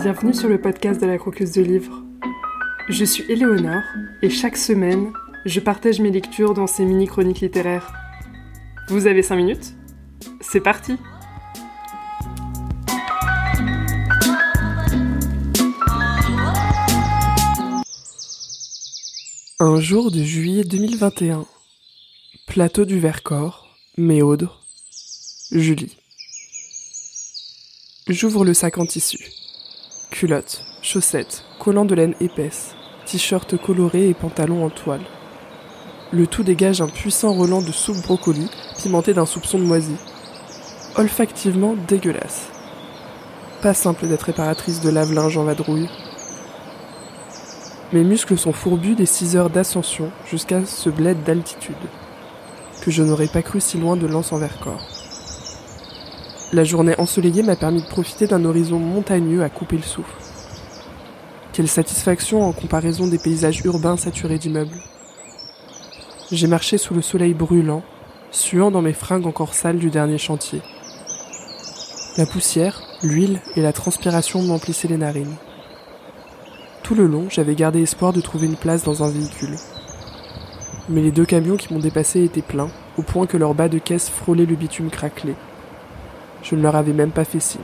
Bienvenue sur le podcast de la croqueuse de livres. Je suis Éléonore et chaque semaine, je partage mes lectures dans ces mini-chroniques littéraires. Vous avez 5 minutes? C'est parti Un jour de juillet 2021. Plateau du Vercors, Méaude, Julie. J'ouvre le sac en tissu. Culottes, chaussettes, collants de laine épaisse, t-shirt coloré et pantalon en toile. Le tout dégage un puissant relent de soupe brocoli, pimenté d'un soupçon de moisi. Olfactivement dégueulasse. Pas simple d'être réparatrice de lave-linge en vadrouille. Mes muscles sont fourbus des 6 heures d'ascension jusqu'à ce bled d'altitude, que je n'aurais pas cru si loin de l'anse en Vercors. La journée ensoleillée m'a permis de profiter d'un horizon montagneux à couper le souffle. Quelle satisfaction en comparaison des paysages urbains saturés d'immeubles. J'ai marché sous le soleil brûlant, suant dans mes fringues encore sales du dernier chantier. La poussière, l'huile et la transpiration m'emplissaient les narines. Tout le long, j'avais gardé espoir de trouver une place dans un véhicule. Mais les deux camions qui m'ont dépassé étaient pleins, au point que leur bas de caisse frôlait le bitume craquelé. Je ne leur avais même pas fait signe.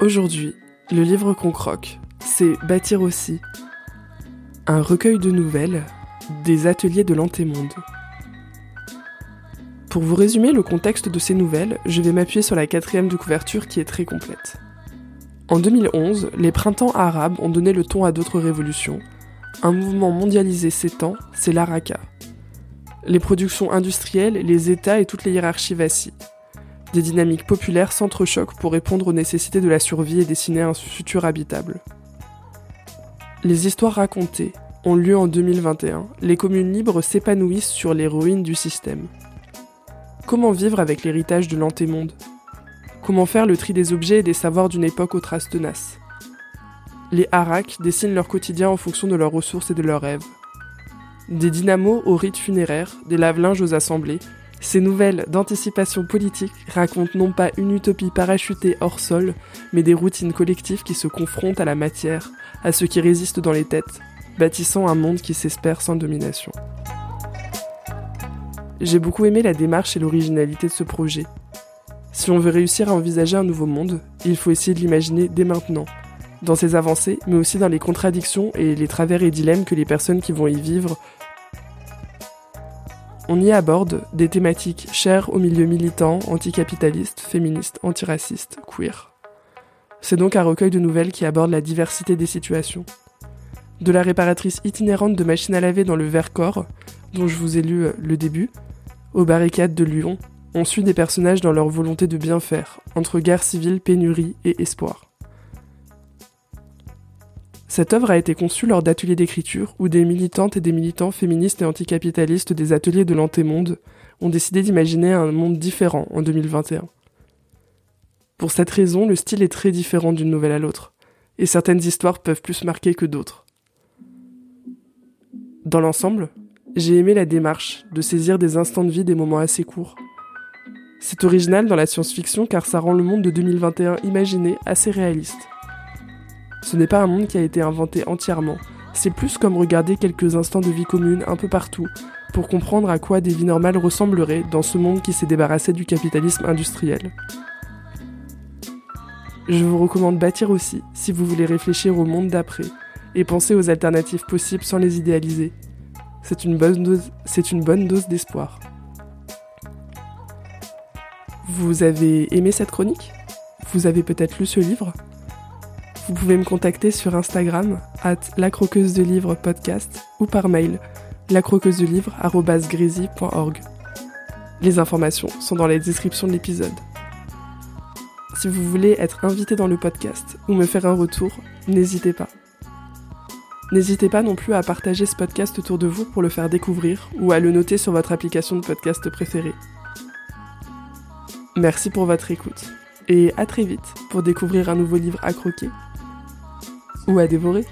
Aujourd'hui, le livre qu'on croque, c'est Bâtir aussi, un recueil de nouvelles des ateliers de l'antémonde. Pour vous résumer le contexte de ces nouvelles, je vais m'appuyer sur la quatrième de couverture qui est très complète. En 2011, les printemps arabes ont donné le ton à d'autres révolutions. Un mouvement mondialisé s'étend, c'est l'Araka. Les productions industrielles, les États et toutes les hiérarchies vacillent. Des dynamiques populaires s'entrechoquent pour répondre aux nécessités de la survie et dessiner un futur habitable. Les histoires racontées ont lieu en 2021. Les communes libres s'épanouissent sur les ruines du système. Comment vivre avec l'héritage de l'antémonde? Comment faire le tri des objets et des savoirs d'une époque aux traces tenaces Les Haraks dessinent leur quotidien en fonction de leurs ressources et de leurs rêves. Des dynamos aux rites funéraires, des lave-linges aux assemblées, ces nouvelles d'anticipation politique racontent non pas une utopie parachutée hors sol, mais des routines collectives qui se confrontent à la matière, à ce qui résiste dans les têtes, bâtissant un monde qui s'espère sans domination. J'ai beaucoup aimé la démarche et l'originalité de ce projet, si on veut réussir à envisager un nouveau monde, il faut essayer de l'imaginer dès maintenant, dans ses avancées, mais aussi dans les contradictions et les travers et dilemmes que les personnes qui vont y vivre. On y aborde des thématiques chères aux milieux militants, anticapitalistes, féministes, antiracistes, queer. C'est donc un recueil de nouvelles qui aborde la diversité des situations. De la réparatrice itinérante de machines à laver dans le Vercors, dont je vous ai lu euh, le début, aux barricades de Lyon, on suit des personnages dans leur volonté de bien faire, entre guerre civile, pénurie et espoir. Cette œuvre a été conçue lors d'ateliers d'écriture où des militantes et des militants féministes et anticapitalistes des ateliers de l'antémonde ont décidé d'imaginer un monde différent en 2021. Pour cette raison, le style est très différent d'une nouvelle à l'autre, et certaines histoires peuvent plus marquer que d'autres. Dans l'ensemble, j'ai aimé la démarche de saisir des instants de vie des moments assez courts, c'est original dans la science-fiction car ça rend le monde de 2021 imaginé assez réaliste. Ce n'est pas un monde qui a été inventé entièrement, c'est plus comme regarder quelques instants de vie commune un peu partout pour comprendre à quoi des vies normales ressembleraient dans ce monde qui s'est débarrassé du capitalisme industriel. Je vous recommande Bâtir aussi si vous voulez réfléchir au monde d'après et penser aux alternatives possibles sans les idéaliser. C'est une bonne dose, c'est une bonne dose d'espoir. Vous avez aimé cette chronique? Vous avez peut-être lu ce livre? Vous pouvez me contacter sur Instagram, at lacroqueuse de livre podcast, ou par mail, lacroqueuse de livre Les informations sont dans la description de l'épisode. Si vous voulez être invité dans le podcast ou me faire un retour, n'hésitez pas. N'hésitez pas non plus à partager ce podcast autour de vous pour le faire découvrir ou à le noter sur votre application de podcast préférée. Merci pour votre écoute et à très vite pour découvrir un nouveau livre à croquer ou à dévorer.